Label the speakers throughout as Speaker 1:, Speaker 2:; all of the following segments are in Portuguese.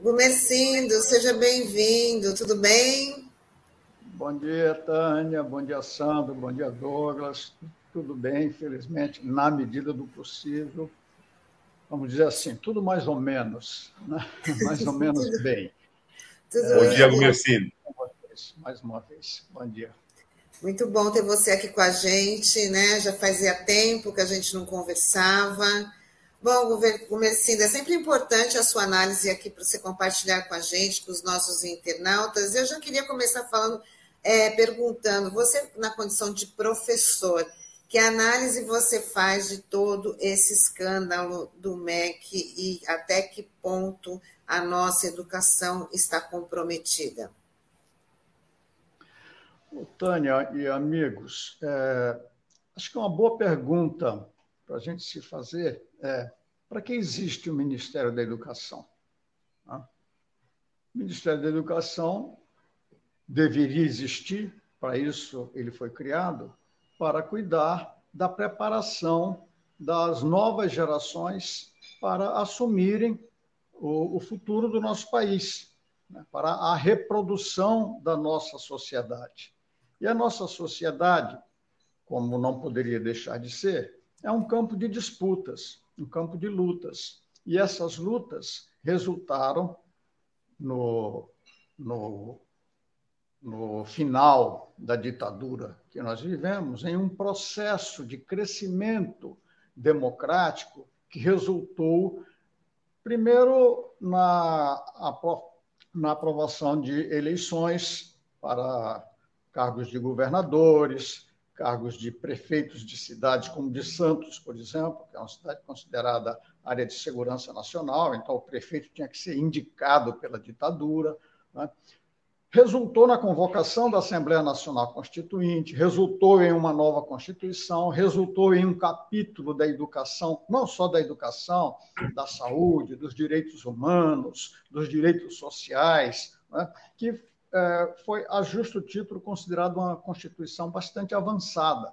Speaker 1: Gumercindo, seja bem-vindo, tudo bem?
Speaker 2: Bom dia, Tânia, bom dia, Sandro, bom dia, Douglas. Tudo bem, infelizmente, na medida do possível. Vamos dizer assim, tudo mais ou menos, né? mais ou menos bem.
Speaker 3: Tudo bom dia, Gumercindo.
Speaker 2: Mais uma vez, bom dia.
Speaker 1: Muito bom ter você aqui com a gente, né? Já fazia tempo que a gente não conversava. Bom, Gumercindo, é sempre importante a sua análise aqui para você compartilhar com a gente, com os nossos internautas. Eu já queria começar falando, é, perguntando, você na condição de professor, que análise você faz de todo esse escândalo do MEC e até que ponto a nossa educação está comprometida?
Speaker 2: Tânia e amigos, é, acho que é uma boa pergunta para a gente se fazer é para que existe o Ministério da Educação? O Ministério da Educação deveria existir, para isso ele foi criado, para cuidar da preparação das novas gerações para assumirem o, o futuro do nosso país, né? para a reprodução da nossa sociedade. E a nossa sociedade, como não poderia deixar de ser, é um campo de disputas, um campo de lutas. E essas lutas resultaram no, no, no final da ditadura que nós vivemos em um processo de crescimento democrático que resultou, primeiro, na, na aprovação de eleições para cargos de governadores, cargos de prefeitos de cidades como de Santos, por exemplo, que é uma cidade considerada área de segurança nacional, então o prefeito tinha que ser indicado pela ditadura. Né? Resultou na convocação da Assembleia Nacional Constituinte, resultou em uma nova Constituição, resultou em um capítulo da educação, não só da educação, da saúde, dos direitos humanos, dos direitos sociais, né? que é, foi, a justo título, considerado uma Constituição bastante avançada.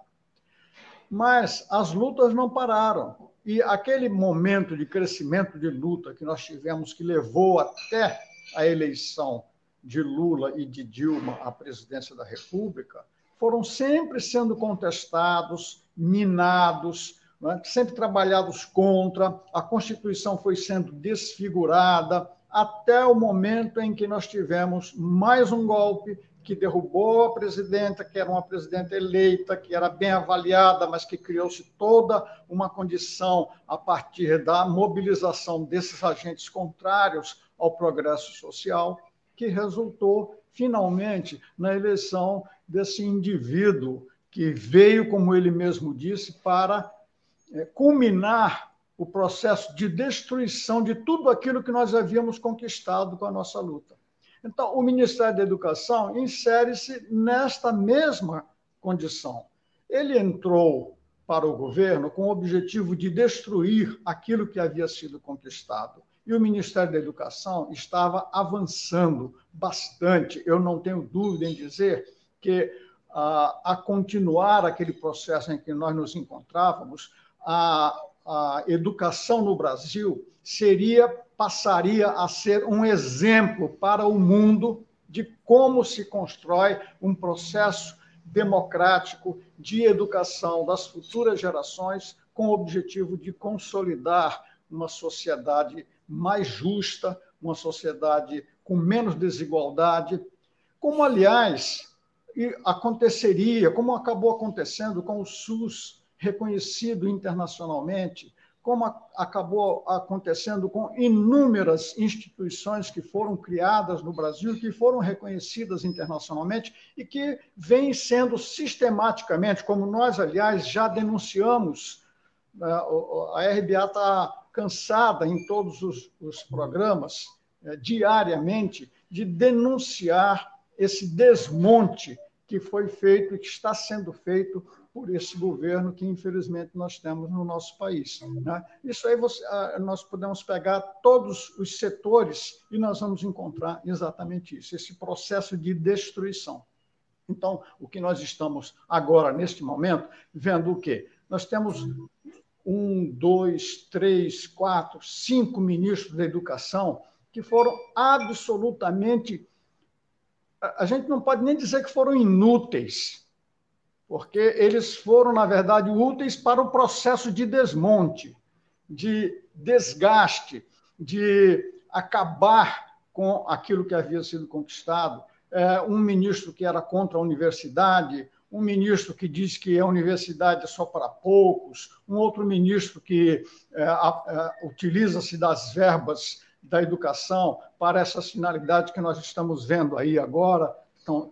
Speaker 2: Mas as lutas não pararam. E aquele momento de crescimento de luta que nós tivemos, que levou até a eleição de Lula e de Dilma à presidência da República, foram sempre sendo contestados, minados, é? sempre trabalhados contra, a Constituição foi sendo desfigurada, até o momento em que nós tivemos mais um golpe que derrubou a presidenta, que era uma presidenta eleita, que era bem avaliada, mas que criou-se toda uma condição a partir da mobilização desses agentes contrários ao progresso social, que resultou finalmente na eleição desse indivíduo que veio, como ele mesmo disse, para é, culminar o processo de destruição de tudo aquilo que nós havíamos conquistado com a nossa luta. Então, o Ministério da Educação insere-se nesta mesma condição. Ele entrou para o governo com o objetivo de destruir aquilo que havia sido conquistado. E o Ministério da Educação estava avançando bastante. Eu não tenho dúvida em dizer que, a, continuar aquele processo em que nós nos encontrávamos, a, a educação no Brasil seria passaria a ser um exemplo para o mundo de como se constrói um processo democrático de educação das futuras gerações com o objetivo de consolidar uma sociedade mais justa, uma sociedade com menos desigualdade, como aliás aconteceria, como acabou acontecendo com o SUS reconhecido internacionalmente, como acabou acontecendo com inúmeras instituições que foram criadas no Brasil, que foram reconhecidas internacionalmente e que vêm sendo sistematicamente, como nós, aliás, já denunciamos, né, a RBA está cansada em todos os, os programas, é, diariamente, de denunciar esse desmonte que foi feito e que está sendo feito por esse governo que, infelizmente, nós temos no nosso país. Né? Isso aí você, ah, nós podemos pegar todos os setores e nós vamos encontrar exatamente isso, esse processo de destruição. Então, o que nós estamos agora, neste momento, vendo o quê? Nós temos um, dois, três, quatro, cinco ministros da educação que foram absolutamente. A gente não pode nem dizer que foram inúteis, porque eles foram, na verdade, úteis para o processo de desmonte, de desgaste, de acabar com aquilo que havia sido conquistado. É, um ministro que era contra a universidade, um ministro que diz que a universidade é só para poucos, um outro ministro que é, é, utiliza-se das verbas da educação para essas finalidades que nós estamos vendo aí agora,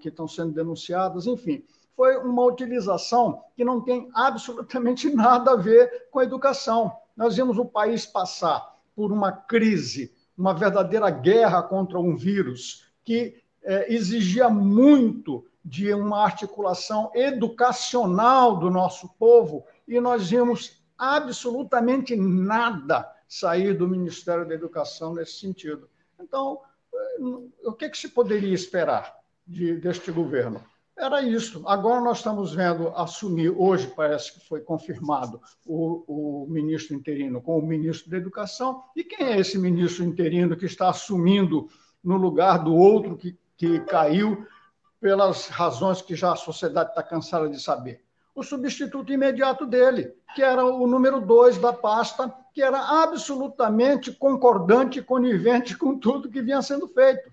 Speaker 2: que estão sendo denunciadas, enfim foi uma utilização que não tem absolutamente nada a ver com a educação. Nós vimos o país passar por uma crise, uma verdadeira guerra contra um vírus que é, exigia muito de uma articulação educacional do nosso povo e nós vimos absolutamente nada sair do Ministério da Educação nesse sentido. Então, eh, o que, que se poderia esperar de, deste governo? Era isso. Agora nós estamos vendo assumir, hoje parece que foi confirmado, o, o, ministro interino com o ministro da Educação. E quem é esse ministro interino que está assumindo no lugar do outro que, que caiu pelas razões que já a sociedade está cansada de saber? O substituto imediato dele, que era o número dois da pasta, que era absolutamente concordante e conivente com tudo que vinha sendo feito.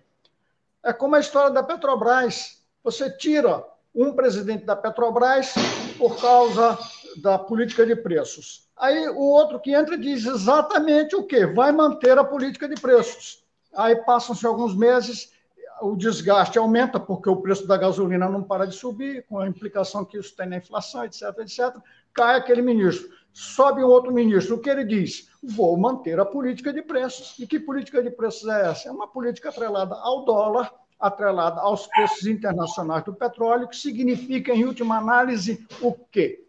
Speaker 2: É como a história da Petrobras você tira um presidente da Petrobras por causa da política de preços. Aí o outro que entra diz exatamente o quê? Vai manter a política de preços. Aí passam-se alguns meses, o desgaste aumenta, porque o preço da gasolina não para de subir, com a implicação que isso tem na inflação, etc, etc. Cai aquele ministro. Sobe um outro ministro. O que ele diz? Vou manter a política de preços. E que política de preços é essa? É uma política atrelada ao dólar, atrelada aos preços internacionais do petróleo, que significa, em última análise, o quê?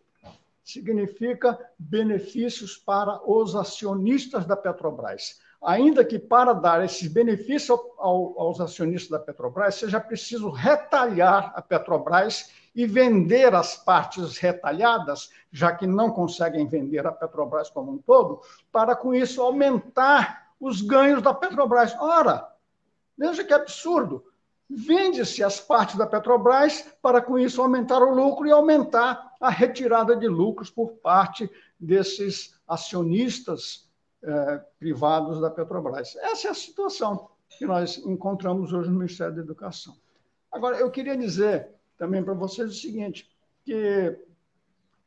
Speaker 2: Significa benefícios para os acionistas da Petrobras. Ainda que para dar esses benefícios aos acionistas da Petrobras, seja preciso retalhar a Petrobras e vender as partes retalhadas, já que não conseguem vender a Petrobras como um todo, para com isso aumentar os ganhos da Petrobras. Ora, veja que absurdo vende-se as partes da Petrobras para, com isso, aumentar o lucro e aumentar a retirada de lucros por parte desses acionistas eh, privados da Petrobras. Essa é a situação que nós encontramos hoje no Ministério da Educação. Agora, eu queria dizer também para vocês o seguinte, que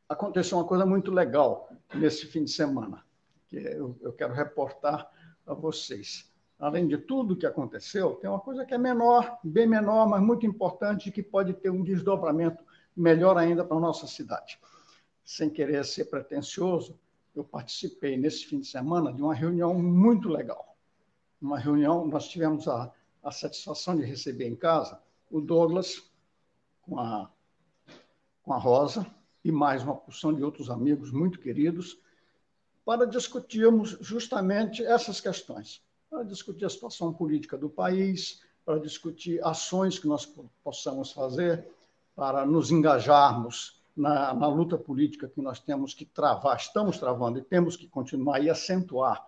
Speaker 2: aconteceu uma coisa muito legal nesse fim de semana, que eu, quero reportar a vocês além de tudo que aconteceu, tem uma coisa que é menor, bem menor, mas muito importante, que pode ter um desdobramento melhor ainda para a nossa cidade. Sem querer ser pretensioso, eu participei nesse fim de semana de uma reunião muito legal. Uma reunião, nós tivemos a, a satisfação de receber em casa o Douglas com a, com a Rosa e mais uma porção de outros amigos muito queridos para discutirmos justamente essas questões para discutir a situação política do país, para discutir ações que nós possamos fazer para nos engajarmos na, na, luta política que nós temos que travar, estamos travando e temos que continuar e acentuar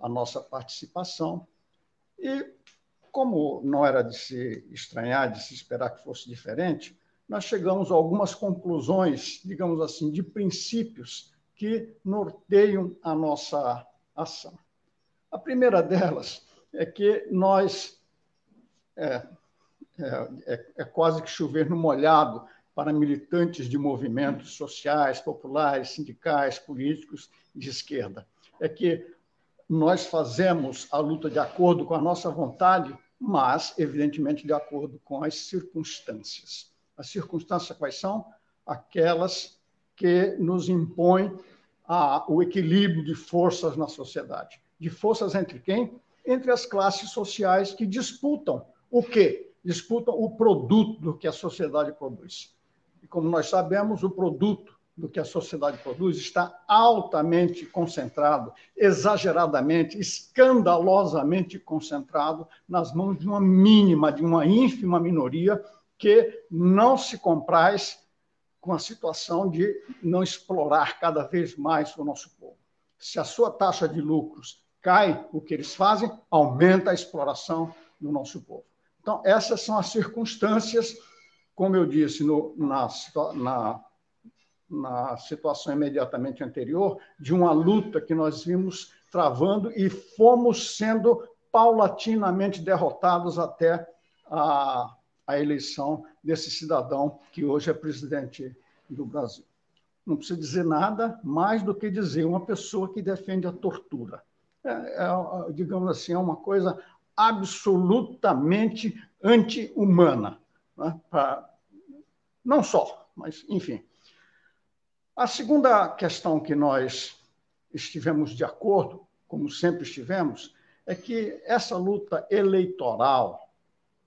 Speaker 2: a nossa participação. E, como não era de se estranhar, de se esperar que fosse diferente, nós chegamos a algumas conclusões, digamos assim, de princípios que norteiam a nossa ação. A primeira delas é que nós. É, é, é, quase que chover no molhado para militantes de movimentos sociais, populares, sindicais, políticos de esquerda. É que nós fazemos a luta de acordo com a nossa vontade, mas, evidentemente, de acordo com as circunstâncias. As circunstâncias quais são? Aquelas que nos impõem a, o equilíbrio de forças na sociedade de forças entre quem? Entre as classes sociais que disputam o quê? Disputam o produto do que a sociedade produz. E como nós sabemos, o produto do que a sociedade produz está altamente concentrado, exageradamente, escandalosamente concentrado nas mãos de uma mínima, de uma ínfima minoria que não se compraz com a situação de não explorar cada vez mais o nosso povo. Se a sua taxa de lucros cai, o que eles fazem aumenta a exploração do nosso povo. Então, essas são as circunstâncias, como eu disse no, na, na na situação imediatamente anterior, de uma luta que nós vimos travando e fomos sendo paulatinamente derrotados até a, a eleição desse cidadão que hoje é presidente do Brasil. Não precisa dizer nada mais do que dizer uma pessoa que defende a tortura. É, é, digamos assim, é uma coisa absolutamente anti-humana. Né? Não só, mas, enfim. A segunda questão que nós estivemos de acordo, como sempre estivemos, é que essa luta eleitoral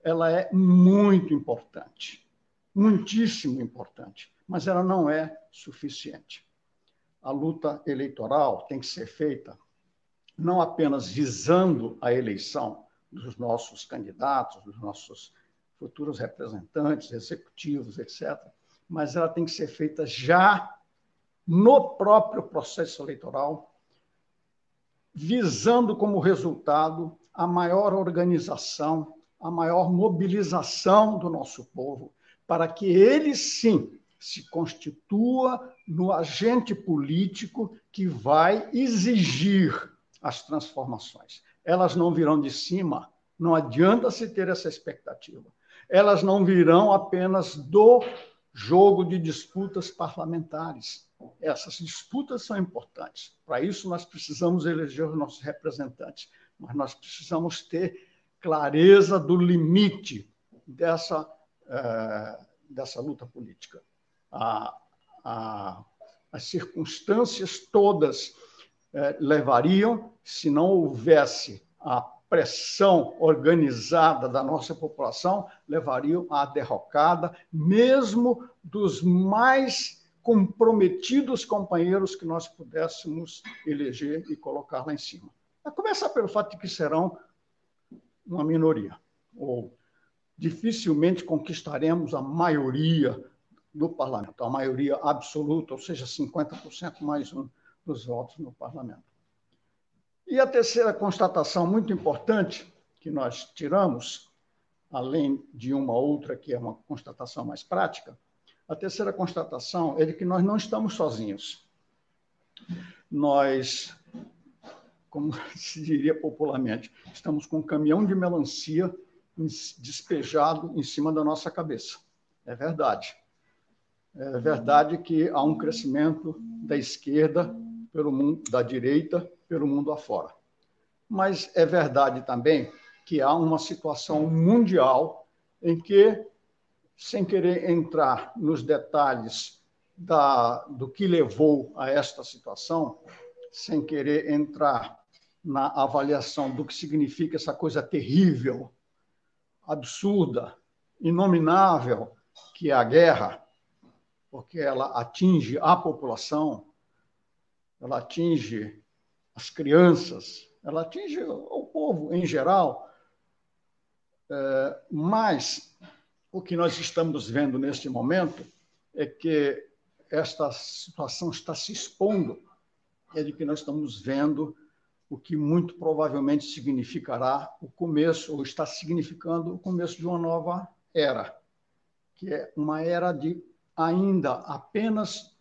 Speaker 2: ela é muito importante, muitíssimo importante, mas ela não é suficiente. A luta eleitoral tem que ser feita não apenas visando a eleição dos nossos candidatos, dos nossos futuros representantes, executivos, etc., mas ela tem que ser feita já no próprio processo eleitoral, visando como resultado a maior organização, a maior mobilização do nosso povo, para que ele sim se constitua no agente político que vai exigir as transformações. Elas não virão de cima, não adianta se ter essa expectativa. Elas não virão apenas do jogo de disputas parlamentares essas disputas são importantes. Para isso, nós precisamos eleger os nossos representantes, mas nós precisamos ter clareza do limite dessa, uh, dessa luta política. A, a, as circunstâncias todas uh, levariam, se não houvesse a pressão organizada da nossa população, levariam à derrocada, mesmo dos mais comprometidos companheiros que nós pudéssemos eleger e colocar lá em cima. A começar pelo fato de que serão uma minoria, ou dificilmente conquistaremos a maioria do parlamento, a maioria absoluta, ou seja, 50% mais um dos votos no parlamento. E a terceira constatação muito importante que nós tiramos, além de uma outra que é uma constatação mais prática, a terceira constatação é de que nós não estamos sozinhos. Nós, como se diria popularmente, estamos com um caminhão de melancia despejado em cima da nossa cabeça. É verdade. É verdade que há um crescimento da esquerda pelo mundo, da direita pelo mundo afora. Mas é verdade também que há uma situação mundial em que sem querer entrar nos detalhes da, do que levou a esta situação, sem querer entrar na avaliação do que significa essa coisa terrível, absurda, inominável, que é a guerra, porque ela atinge a população, ela atinge as crianças, ela atinge o povo em geral, é, mas o que nós estamos vendo neste momento é que esta situação está se expondo, é de que nós estamos vendo o que muito provavelmente significará o começo, ou está significando o começo de uma nova era, que é uma era de ainda apenas,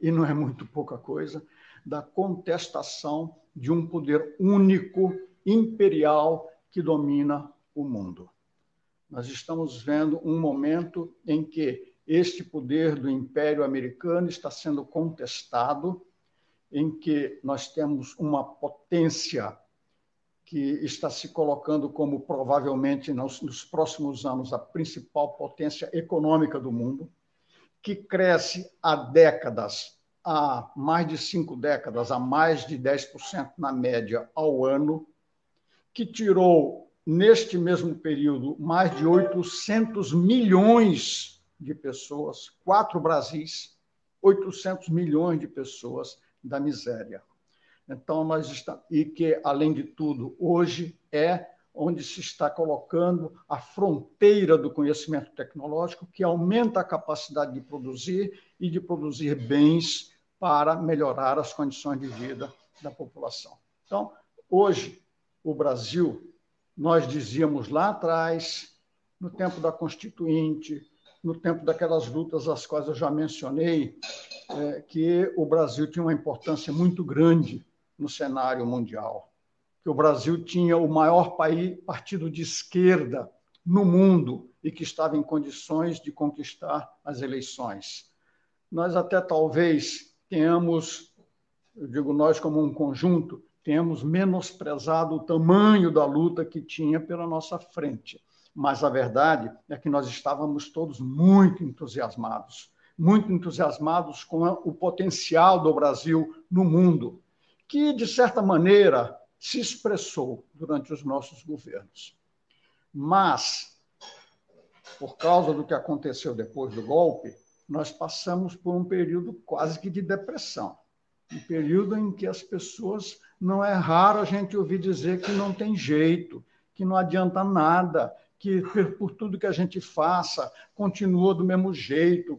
Speaker 2: e não é muito pouca coisa, da contestação de um poder único, imperial, que domina o mundo. Nós estamos vendo um momento em que este poder do Império Americano está sendo contestado, em que nós temos uma potência que está se colocando como provavelmente nos, nos próximos anos a principal potência econômica do mundo, que cresce há décadas, há mais de cinco décadas, há mais de 10% na média ao ano, que tirou neste mesmo período, mais de 800 milhões de pessoas, quatro Brasis, 800 milhões de pessoas da miséria. Então, nós estamos. E que, além de tudo, hoje é onde se está colocando a fronteira do conhecimento tecnológico, que aumenta a capacidade de produzir e de produzir bens para melhorar as condições de vida da população. Então, hoje, o Brasil, nós dizíamos lá atrás, no tempo da Constituinte, no tempo daquelas lutas às quais eu já mencionei, é, que o Brasil tinha uma importância muito grande no cenário mundial, o Brasil tinha o maior país, partido de esquerda no mundo e que estava em condições de conquistar as eleições. Nós até talvez tenhamos, eu digo nós como um conjunto, tenhamos menosprezado o tamanho da luta que tinha pela nossa frente. Mas a verdade é que nós estávamos todos muito entusiasmados, muito entusiasmados com o potencial do Brasil no mundo que, de certa maneira, se expressou durante os nossos governos. Mas, por causa do que aconteceu depois do golpe, nós passamos por um período quase que de depressão. Um período em que as pessoas, não é raro a gente ouvir dizer que não tem jeito, que não adianta nada, que por tudo que a gente faça, continua do mesmo jeito.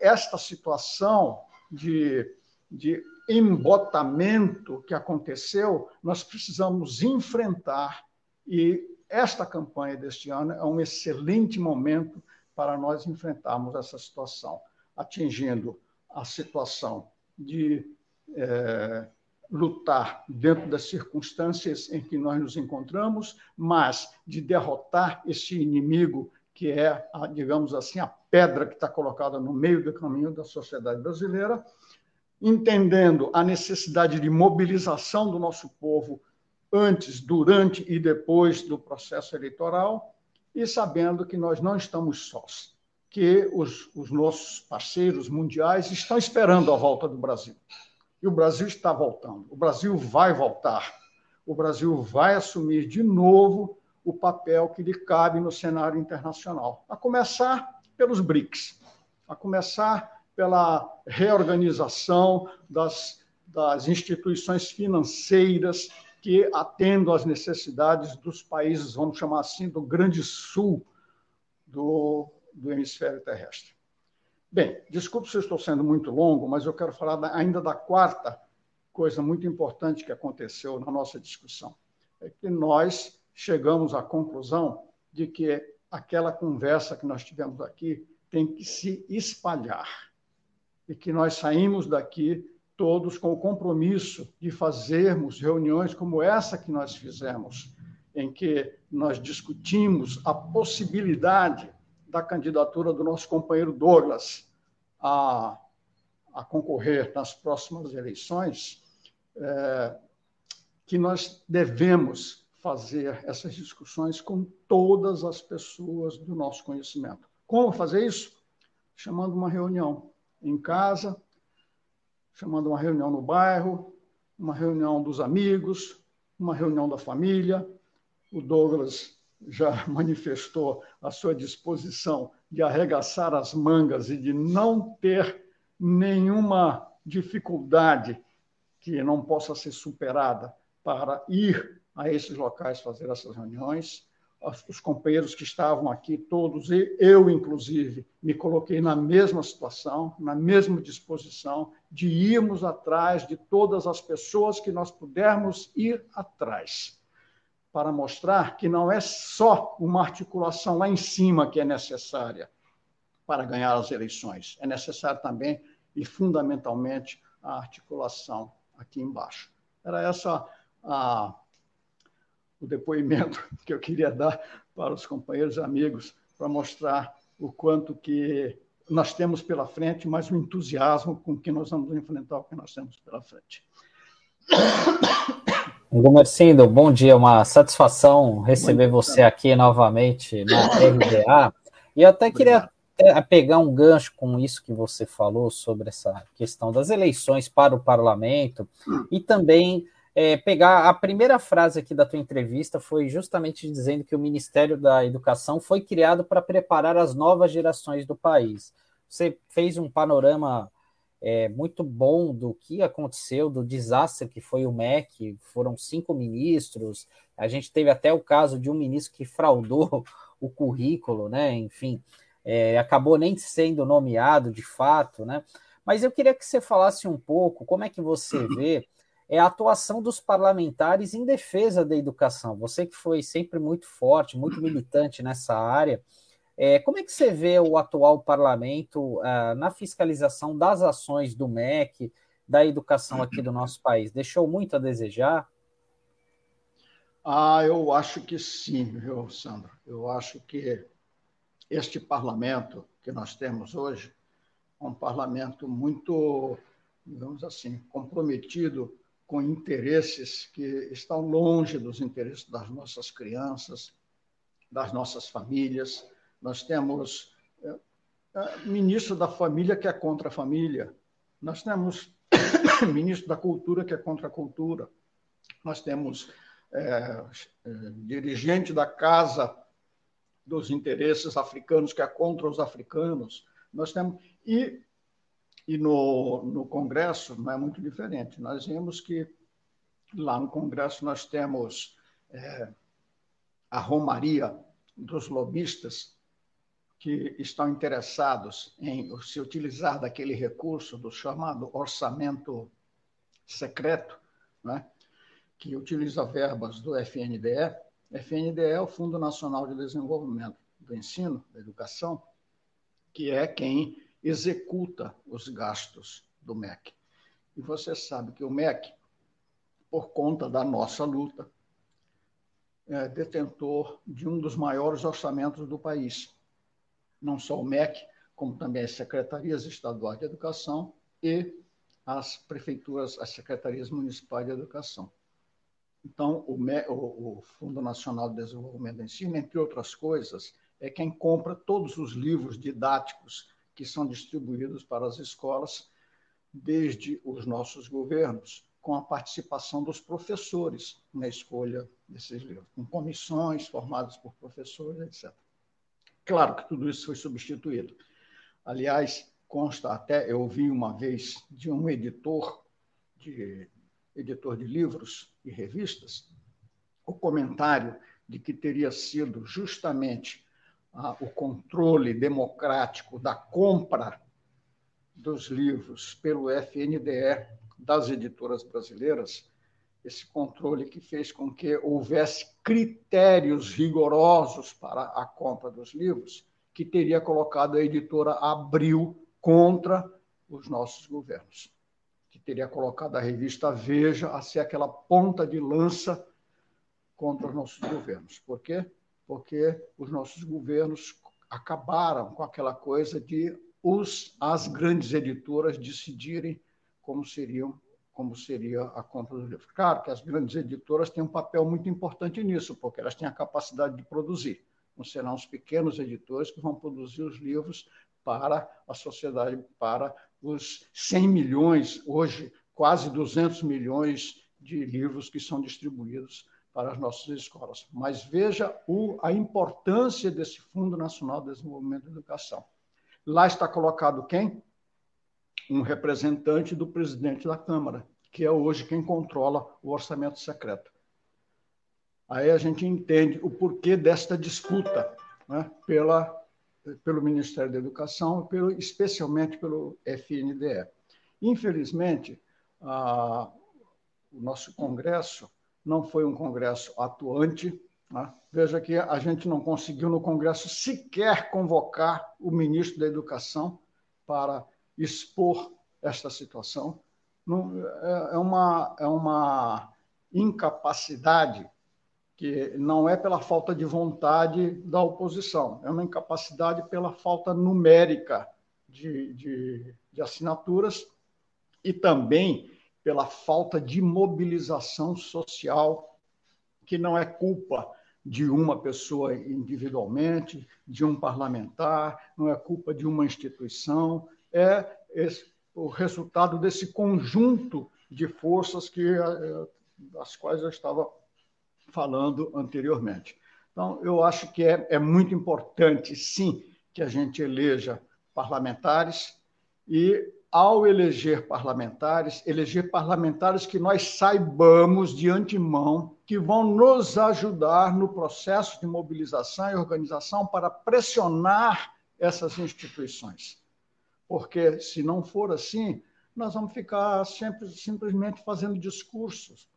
Speaker 2: Esta situação de, de embotamento que aconteceu, nós precisamos enfrentar. E esta campanha deste ano é um excelente momento para nós enfrentarmos essa situação, atingindo a situação de é, lutar dentro das circunstâncias em que nós nos encontramos, mas de derrotar esse inimigo que é, a, digamos assim, a pedra que está colocada no meio do caminho da sociedade brasileira, entendendo a necessidade de mobilização do nosso povo antes, durante e depois do processo eleitoral, e sabendo que nós não estamos sós, que os, os nossos parceiros mundiais estão esperando a volta do Brasil. E o Brasil está voltando, o Brasil vai voltar, o Brasil vai assumir de novo o papel que lhe cabe no cenário internacional, a começar pelos BRICS, a começar pela reorganização das, das instituições financeiras que atendam às necessidades dos países, vamos chamar assim, do Grande Sul do, do hemisfério terrestre. Bem, desculpe se eu estou sendo muito longo, mas eu quero falar ainda da quarta coisa muito importante que aconteceu na nossa discussão. É que nós chegamos à conclusão de que aquela conversa que nós tivemos aqui tem que se espalhar e que nós saímos daqui todos com o compromisso de fazermos reuniões como essa que nós fizemos, em que nós discutimos a possibilidade da candidatura do nosso companheiro Douglas a, a concorrer nas próximas eleições, é, que nós devemos fazer essas discussões com todas as pessoas do nosso conhecimento. Como fazer isso? Chamando uma reunião em casa, chamando uma reunião no bairro, uma reunião dos amigos, uma reunião da família. O Douglas já manifestou a sua disposição de arregaçar as mangas e de não ter nenhuma dificuldade que não possa ser superada para ir a esses locais fazer essas reuniões os companheiros que estavam aqui, todos, eu inclusive, me coloquei na mesma situação, na mesma disposição de irmos atrás de todas as pessoas que nós pudermos ir atrás, para mostrar que não é só uma articulação lá em cima que é necessária para ganhar as eleições, é necessário também e fundamentalmente a articulação aqui embaixo. Era essa a o depoimento que eu queria dar para os companheiros e amigos, para mostrar o quanto que nós temos pela frente, mas o entusiasmo com que nós vamos enfrentar o que nós temos pela frente.
Speaker 4: Gomercindo, bom dia, uma satisfação receber você aqui novamente na RDA. E eu até queria pegar um gancho com isso que você falou sobre essa questão das eleições para o parlamento e também é, pegar a primeira frase aqui da tua entrevista foi justamente dizendo que o Ministério da Educação foi criado para preparar as novas gerações do país. Você fez um panorama é, muito bom do que aconteceu, do desastre que foi o MEC. Foram cinco ministros. A gente teve até o caso de um ministro que fraudou o currículo, né? Enfim, é, acabou nem sendo nomeado de fato, né? Mas eu queria que você falasse um pouco como é que você vê é a atuação dos parlamentares em defesa da educação. Você que foi sempre muito forte, muito militante nessa área, é, como é que você vê o atual parlamento uh, na fiscalização das ações do MEC, da educação aqui do nosso país? Deixou muito a desejar?
Speaker 2: Ah, eu acho que sim, viu, Sandro? Eu acho que este parlamento que nós temos hoje é um parlamento muito, digamos assim, comprometido com interesses que estão longe dos interesses das nossas crianças, das nossas famílias. Nós temos é, é, ministro da Família que é contra a família. Nós temos ministro da Cultura que é contra a cultura. Nós temos é, dirigente da Casa dos Interesses Africanos que é contra os africanos. Nós temos e e no, no Congresso não é muito diferente. Nós vemos que lá no Congresso nós temos é, a romaria dos lobistas que estão interessados em se utilizar daquele recurso do chamado orçamento secreto, né, que utiliza verbas do FNDE. FNDE é o Fundo Nacional de Desenvolvimento do Ensino, da Educação, que é quem executa os gastos do MEC. E você sabe que o MEC, por conta da nossa luta, é detentor de um dos maiores orçamentos do país. Não só o MEC, como também as secretarias estaduais de educação e as prefeituras, as secretarias municipais de educação. Então, o, MEC, o, o Fundo Nacional de Desenvolvimento do Ensino, entre outras coisas, é quem compra todos os livros didáticos que são distribuídos para as escolas desde os nossos governos, com a participação dos professores na escolha desses livros, com comissões formadas por professores, etc. Claro que tudo isso foi substituído. Aliás, consta até, eu ouvi uma vez de um editor de editor de livros e revistas, o comentário de que teria sido justamente o controle democrático da compra dos livros pelo FNDE das editoras brasileiras, esse controle que fez com que houvesse critérios rigorosos para a compra dos livros, que teria colocado a editora Abril contra os nossos governos, que teria colocado a revista Veja a ser aquela ponta de lança contra os nossos governos. Por quê? porque os nossos governos acabaram com aquela coisa de os, as grandes editoras decidirem como seriam como seria a compra dos livros. Claro que as grandes editoras têm um papel muito importante nisso, porque elas têm a capacidade de produzir. Não serão os pequenos editores que vão produzir os livros para a sociedade, para os 100 milhões, hoje quase 200 milhões de livros que são distribuídos para as nossas escolas. Mas veja o, a importância desse Fundo Nacional de Desenvolvimento da Educação. Lá está colocado quem? Um representante do presidente da Câmara, que é hoje quem controla o orçamento secreto. Aí a gente entende o porquê desta disputa né, pela, pelo Ministério da Educação, pelo, especialmente pelo FNDE. Infelizmente, a, o nosso Congresso não foi um congresso atuante. Né? Veja que a gente não conseguiu no congresso sequer convocar o ministro da Educação para expor esta situação. É, é uma, é uma incapacidade que não é pela falta de vontade da oposição, é uma incapacidade pela falta numérica de, de, de assinaturas e também pela falta de mobilização social, que não é culpa de uma pessoa individualmente, de um parlamentar, não é culpa de uma instituição, é esse, o resultado desse conjunto de forças que eh, das quais eu estava falando anteriormente. Então, eu acho que é, é muito importante, sim, que a gente eleja parlamentares e, ao eleger parlamentares, eleger parlamentares que nós saibamos de antemão que vão nos ajudar no processo de mobilização e organização para pressionar essas instituições. Porque, se não for assim, nós vamos ficar sempre simplesmente fazendo discursos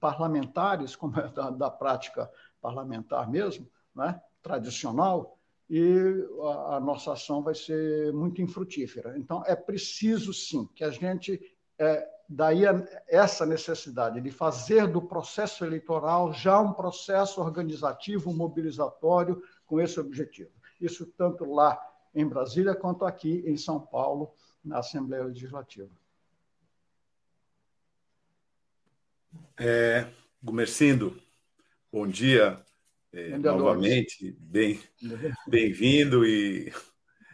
Speaker 2: parlamentares, como é da, da prática parlamentar mesmo, né? tradicional, e a, a, nossa ação vai ser muito infrutífera. Então, é preciso, sim, que a gente. É, daí a, essa necessidade de fazer do processo eleitoral já um processo organizativo, mobilizatório, com esse objetivo. Isso tanto lá em Brasília quanto aqui em São Paulo, na Assembleia Legislativa.
Speaker 3: É, Gumercindo, bom dia é, novamente, bem, bem-vindo e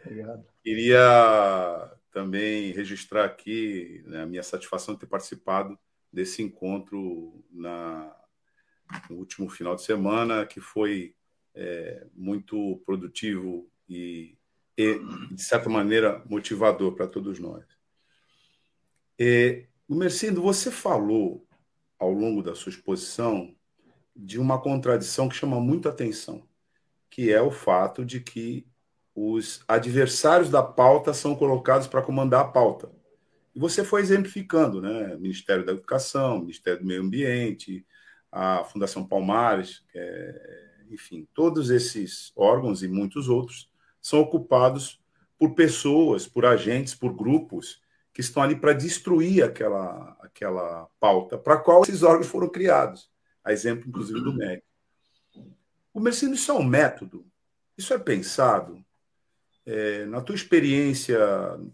Speaker 3: Obrigado. queria também registrar aqui né, a minha satisfação de ter participado desse encontro na, no último final de semana, que foi é, muito produtivo e, e, de certa maneira, motivador para todos nós. É, Mercindo, você falou ao longo da sua exposição de uma contradição que chama muita atenção, que é o fato de que os adversários da pauta são colocados para comandar a pauta. E você foi exemplificando, né? Ministério da Educação, Ministério do Meio Ambiente, a Fundação Palmares, é, enfim, todos esses órgãos e muitos outros são ocupados por pessoas, por agentes, por grupos que estão ali para destruir aquela, aquela pauta para qual esses órgãos foram criados a exemplo, inclusive, do MEC. O Mercino, isso é um método? Isso é pensado? É, na tua experiência,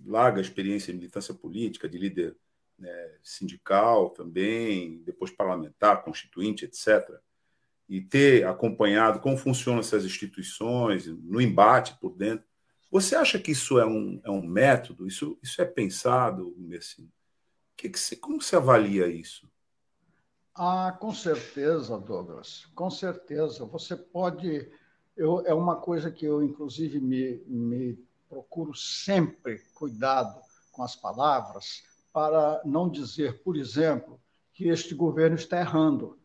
Speaker 3: larga experiência em militância política, de líder né, sindical também, depois parlamentar, constituinte, etc., e ter acompanhado como funcionam essas instituições, no embate por dentro, você acha que isso é um, é um método? Isso, isso é pensado, Mercino? Que que você, como você avalia isso?
Speaker 2: Ah, com certeza, Douglas, com certeza. Você pode. Eu, é uma coisa que eu, inclusive, me, me procuro sempre cuidado com as palavras, para não dizer, por exemplo, que este governo está errando.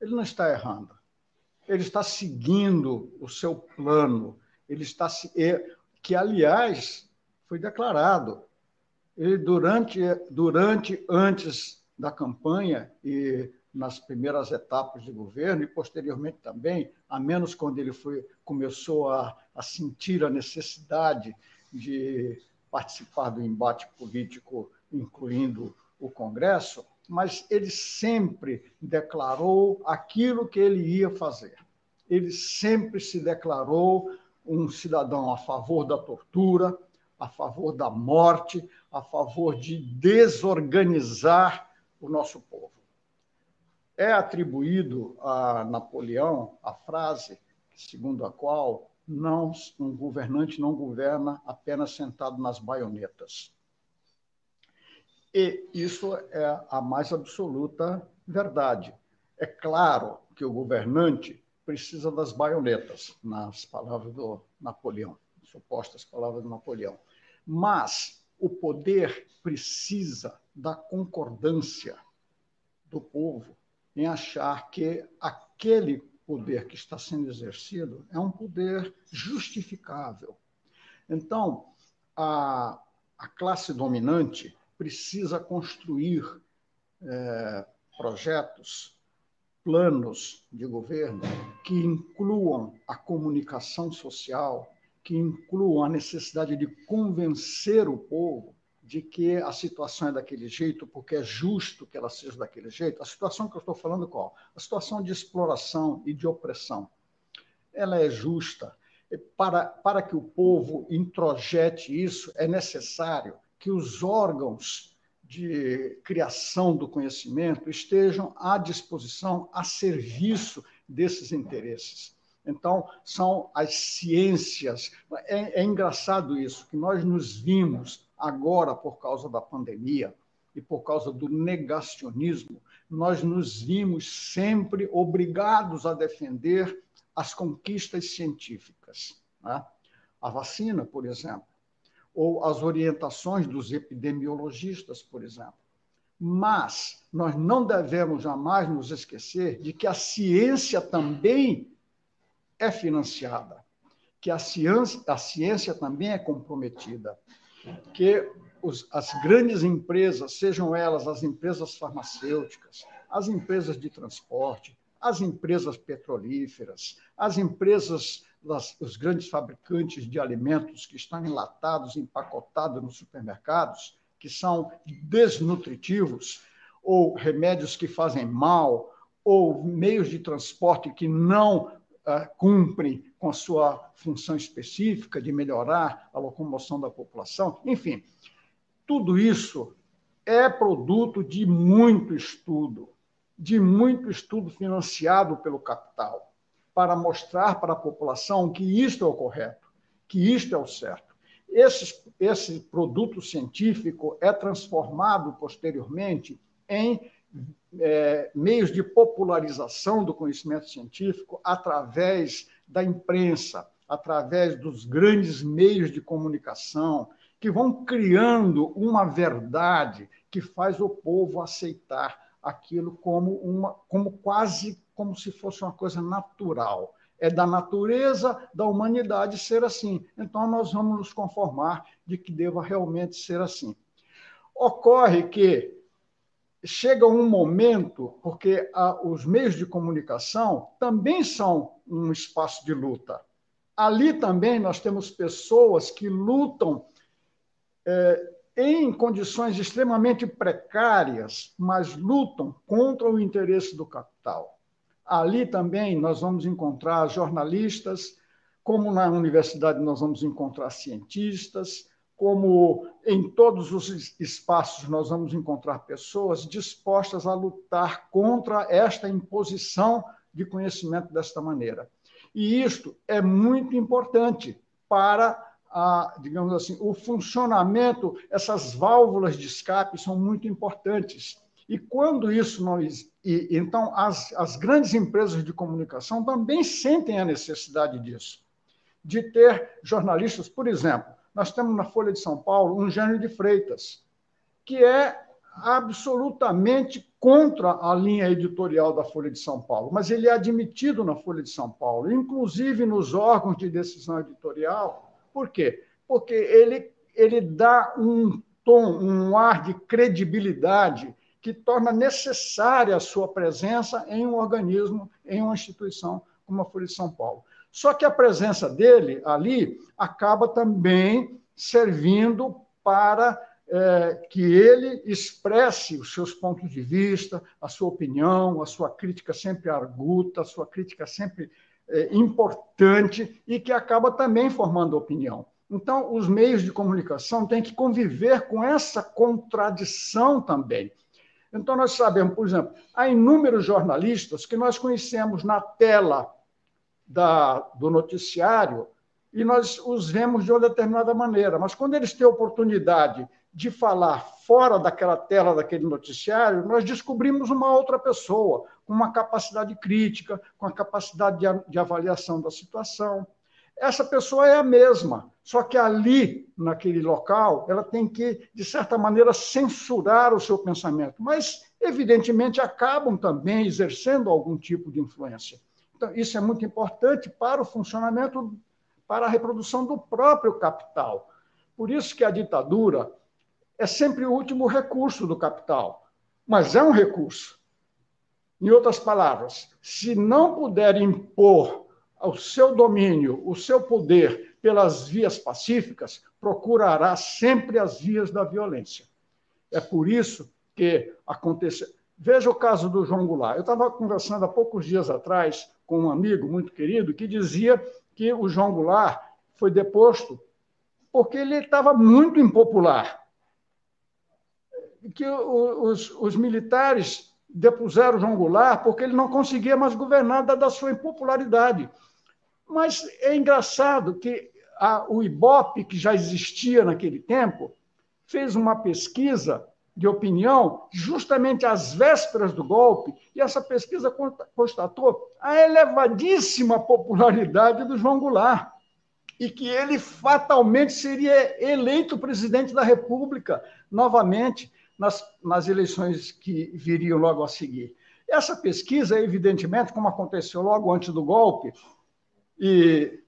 Speaker 2: Ele não está errando. Ele está seguindo o seu plano. Ele está que, aliás, foi declarado. Ele durante, durante, antes da campanha e nas primeiras etapas de governo e posteriormente também, a menos quando ele foi, começou a, a sentir a necessidade de participar do embate político, incluindo o Congresso, mas ele sempre declarou aquilo que ele ia fazer. Ele sempre se declarou um cidadão a favor da tortura, a favor da morte, a favor de desorganizar o nosso povo. É atribuído a Napoleão a frase segundo a qual não, um governante não governa apenas sentado nas baionetas. E isso é a mais absoluta verdade. É claro que o governante precisa das baionetas, nas palavras do Napoleão, supostas palavras do Napoleão. Mas o poder precisa da concordância do povo em achar que aquele poder que está sendo exercido é um poder justificável. Então, a, a classe dominante precisa construir é, projetos, planos de governo que incluam a comunicação social, que incluam a necessidade de convencer o povo de que a situação é daquele jeito, porque é justo que ela seja daquele jeito. A situação que eu estou falando é qual? A situação de exploração e de opressão. Ela é justa. Para, para que o povo introjete isso, é necessário que os órgãos de criação do conhecimento estejam à disposição, a serviço desses interesses. Então, são as ciências. É, é, engraçado isso, que nós nos vimos agora, por causa da pandemia e por causa do negacionismo, nós nos vimos sempre obrigados a defender as conquistas científicas. Né? a vacina, por exemplo, ou as orientações dos epidemiologistas, por exemplo. Mas nós não devemos jamais nos esquecer de que a ciência também é financiada, que a ciência, a ciência também é comprometida, que os, as grandes empresas, sejam elas as empresas farmacêuticas, as empresas de transporte, as empresas petrolíferas, as empresas, das, os grandes fabricantes de alimentos que estão enlatados, empacotados nos supermercados, que são desnutritivos, ou remédios que fazem mal, ou meios de transporte que não cumprem com a sua função específica de melhorar a locomoção da população. Enfim, tudo isso é produto de muito estudo, de muito estudo financiado pelo capital, para mostrar para a população que isto é o correto, que isto é o certo. Esse, esse produto científico é transformado posteriormente em é, meios de popularização do conhecimento científico através da imprensa, através dos grandes meios de comunicação, que vão criando uma verdade que faz o povo aceitar aquilo como uma como quase como se fosse uma coisa natural. É da natureza da humanidade ser assim. Então nós vamos nos conformar de que deva realmente ser assim. Ocorre que chega um momento, porque os meios de comunicação também são um espaço de luta. Ali também nós temos pessoas que lutam é, em condições extremamente precárias, mas lutam contra o interesse do capital. Ali também nós vamos encontrar jornalistas, como na universidade nós vamos encontrar cientistas, como em todos os espaços nós vamos encontrar pessoas dispostas a lutar contra esta imposição de conhecimento desta maneira. E isto é muito importante para a, digamos assim, o funcionamento, essas válvulas de escape são muito importantes. E quando isso não. E, então, as, as grandes empresas de comunicação também sentem a necessidade disso, de ter jornalistas, por exemplo, nós temos na Folha de São Paulo um Gênio de Freitas, que é absolutamente contra a linha editorial da Folha de São Paulo, mas ele é admitido na Folha de São Paulo, inclusive nos órgãos de decisão editorial. Por quê? Porque ele, ele dá um tom, um ar de credibilidade que torna necessária a sua presença em um organismo, em uma instituição como a Folha de São Paulo. Só que a presença dele ali acaba também servindo para é, que ele expresse os seus pontos de vista, a sua opinião, a sua crítica sempre arguta, a sua crítica sempre é, importante e que acaba também formando opinião. Então, os meios de comunicação têm que conviver com essa contradição também. Então, nós sabemos, por exemplo, há inúmeros jornalistas que nós conhecemos na tela da, do noticiário e nós os vemos de uma determinada maneira. Mas quando eles têm oportunidade de falar fora daquela tela daquele noticiário, nós descobrimos uma outra pessoa, com uma capacidade crítica, com a capacidade de, de avaliação da situação. Essa pessoa é a mesma, só que ali, naquele local, ela tem que, de certa maneira, censurar o seu pensamento. Mas, evidentemente, acabam também exercendo algum tipo de influência. Então, isso é muito importante para o funcionamento, para a reprodução do próprio capital. Por isso que a ditadura é sempre o último recurso do capital, mas é um recurso. Em outras palavras, se não puder impor o seu domínio, o seu poder pelas vias pacíficas, procurará sempre as vias da violência. É por isso que aconteceu. Veja o caso do João Goulart. Eu estava conversando há poucos dias atrás com um amigo muito querido que dizia que o João Goulart foi deposto porque ele estava muito impopular. Que os, os militares depuseram o João Goulart porque ele não conseguia mais governar da sua impopularidade. Mas é engraçado que a, o IBOP, que já existia naquele tempo, fez uma pesquisa de opinião justamente às vésperas do golpe, e essa pesquisa constatou a elevadíssima popularidade do João Goulart. e que ele fatalmente seria eleito presidente da República novamente nas, nas eleições que viriam logo a seguir. Essa pesquisa, evidentemente, como aconteceu logo antes do golpe, e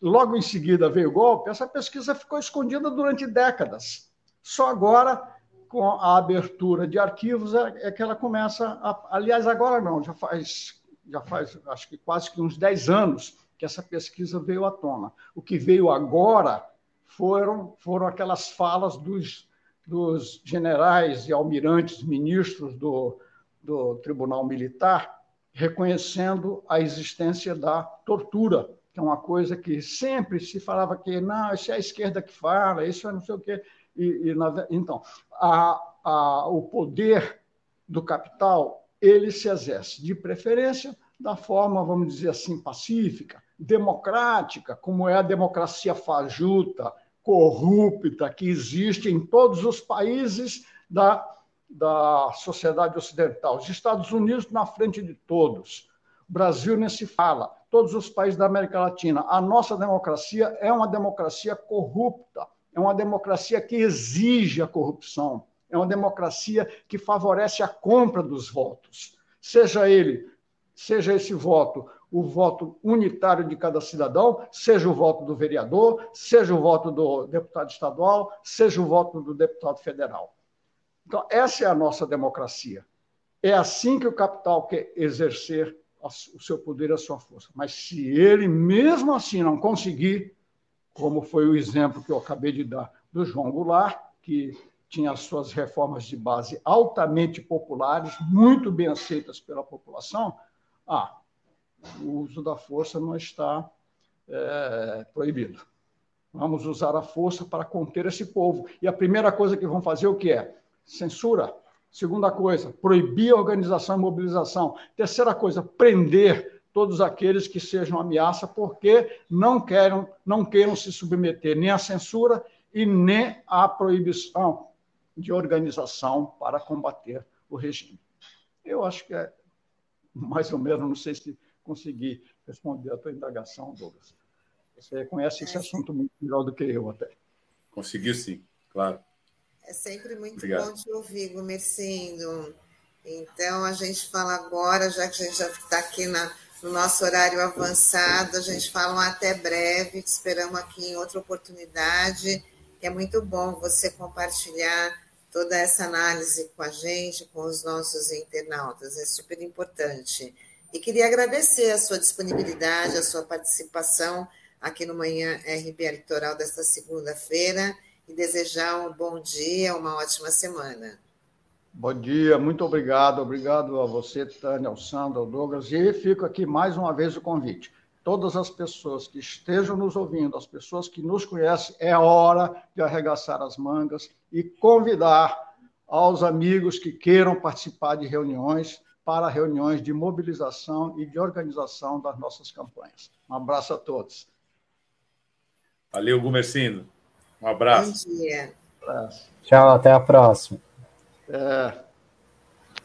Speaker 2: logo em seguida veio o golpe, essa pesquisa ficou escondida durante décadas. Só agora, com a abertura de arquivos, é, é que ela começa a. Aliás, agora não, já faz, já faz acho que quase que uns 10 anos que essa pesquisa veio à tona. O que veio agora foram, foram aquelas falas dos, dos generais e almirantes ministros do, do Tribunal Militar reconhecendo a existência da tortura, que é uma coisa que sempre se falava que não, isso é a esquerda que fala, isso é não sei o quê. E, e na, então, a, a, o poder do capital ele se exerce de preferência da forma, vamos dizer assim, pacífica, democrática, como é a democracia fajuta, corrupta, que existe em todos os países da, da sociedade ocidental. Os Estados Unidos na frente de todos. O Brasil nem se fala. Todos os países da América Latina. A nossa democracia é uma democracia corrupta, é uma democracia que exige a corrupção, é uma democracia que favorece a compra dos votos. Seja ele, seja esse voto o voto unitário de cada cidadão, seja o voto do vereador, seja o voto do deputado estadual, seja o voto do deputado federal. Então, essa é a nossa democracia. É assim que o capital quer exercer o seu poder, a sua força. Mas se ele, mesmo assim, não conseguir, como foi o exemplo que eu acabei de dar do João Goulart, que tinha as suas reformas de base altamente populares, muito bem aceitas pela população, ah, o uso da força não está é, proibido. Vamos usar a força para conter esse povo. E a primeira coisa que vão fazer o que é? Censura. Segunda coisa, proibir a organização e mobilização. Terceira coisa, prender todos aqueles que sejam ameaça porque não queiram, não queiram se submeter nem à censura e nem à proibição de organização para combater o regime. Eu acho que é mais ou menos, não sei se conseguir responder a tua indagação, Douglas. Você conhece esse é. assunto muito melhor do que eu até.
Speaker 3: Conseguiu sim, claro.
Speaker 1: É sempre muito Obrigado. bom te ouvir, Gumercindo. Então, a gente fala agora, já que a gente já está aqui na, no nosso horário avançado, a gente fala um até breve, te esperamos aqui em outra oportunidade, é muito bom você compartilhar toda essa análise com a gente, com os nossos internautas, é super importante. E queria agradecer a sua disponibilidade, a sua participação aqui no Manhã RBA Litoral desta segunda-feira e desejar um bom dia, uma ótima semana.
Speaker 2: Bom dia, muito obrigado. Obrigado a você, Tânia, ao Sandro, ao Douglas. E fico aqui mais uma vez o convite. Todas as pessoas que estejam nos ouvindo, as pessoas que nos conhecem, é hora de arregaçar as mangas e convidar aos amigos que queiram participar de reuniões para reuniões de mobilização e de organização das nossas campanhas. Um abraço a todos.
Speaker 3: Valeu, Gumercindo. Um abraço.
Speaker 1: Bom dia.
Speaker 4: Tchau, até a próxima.
Speaker 2: É.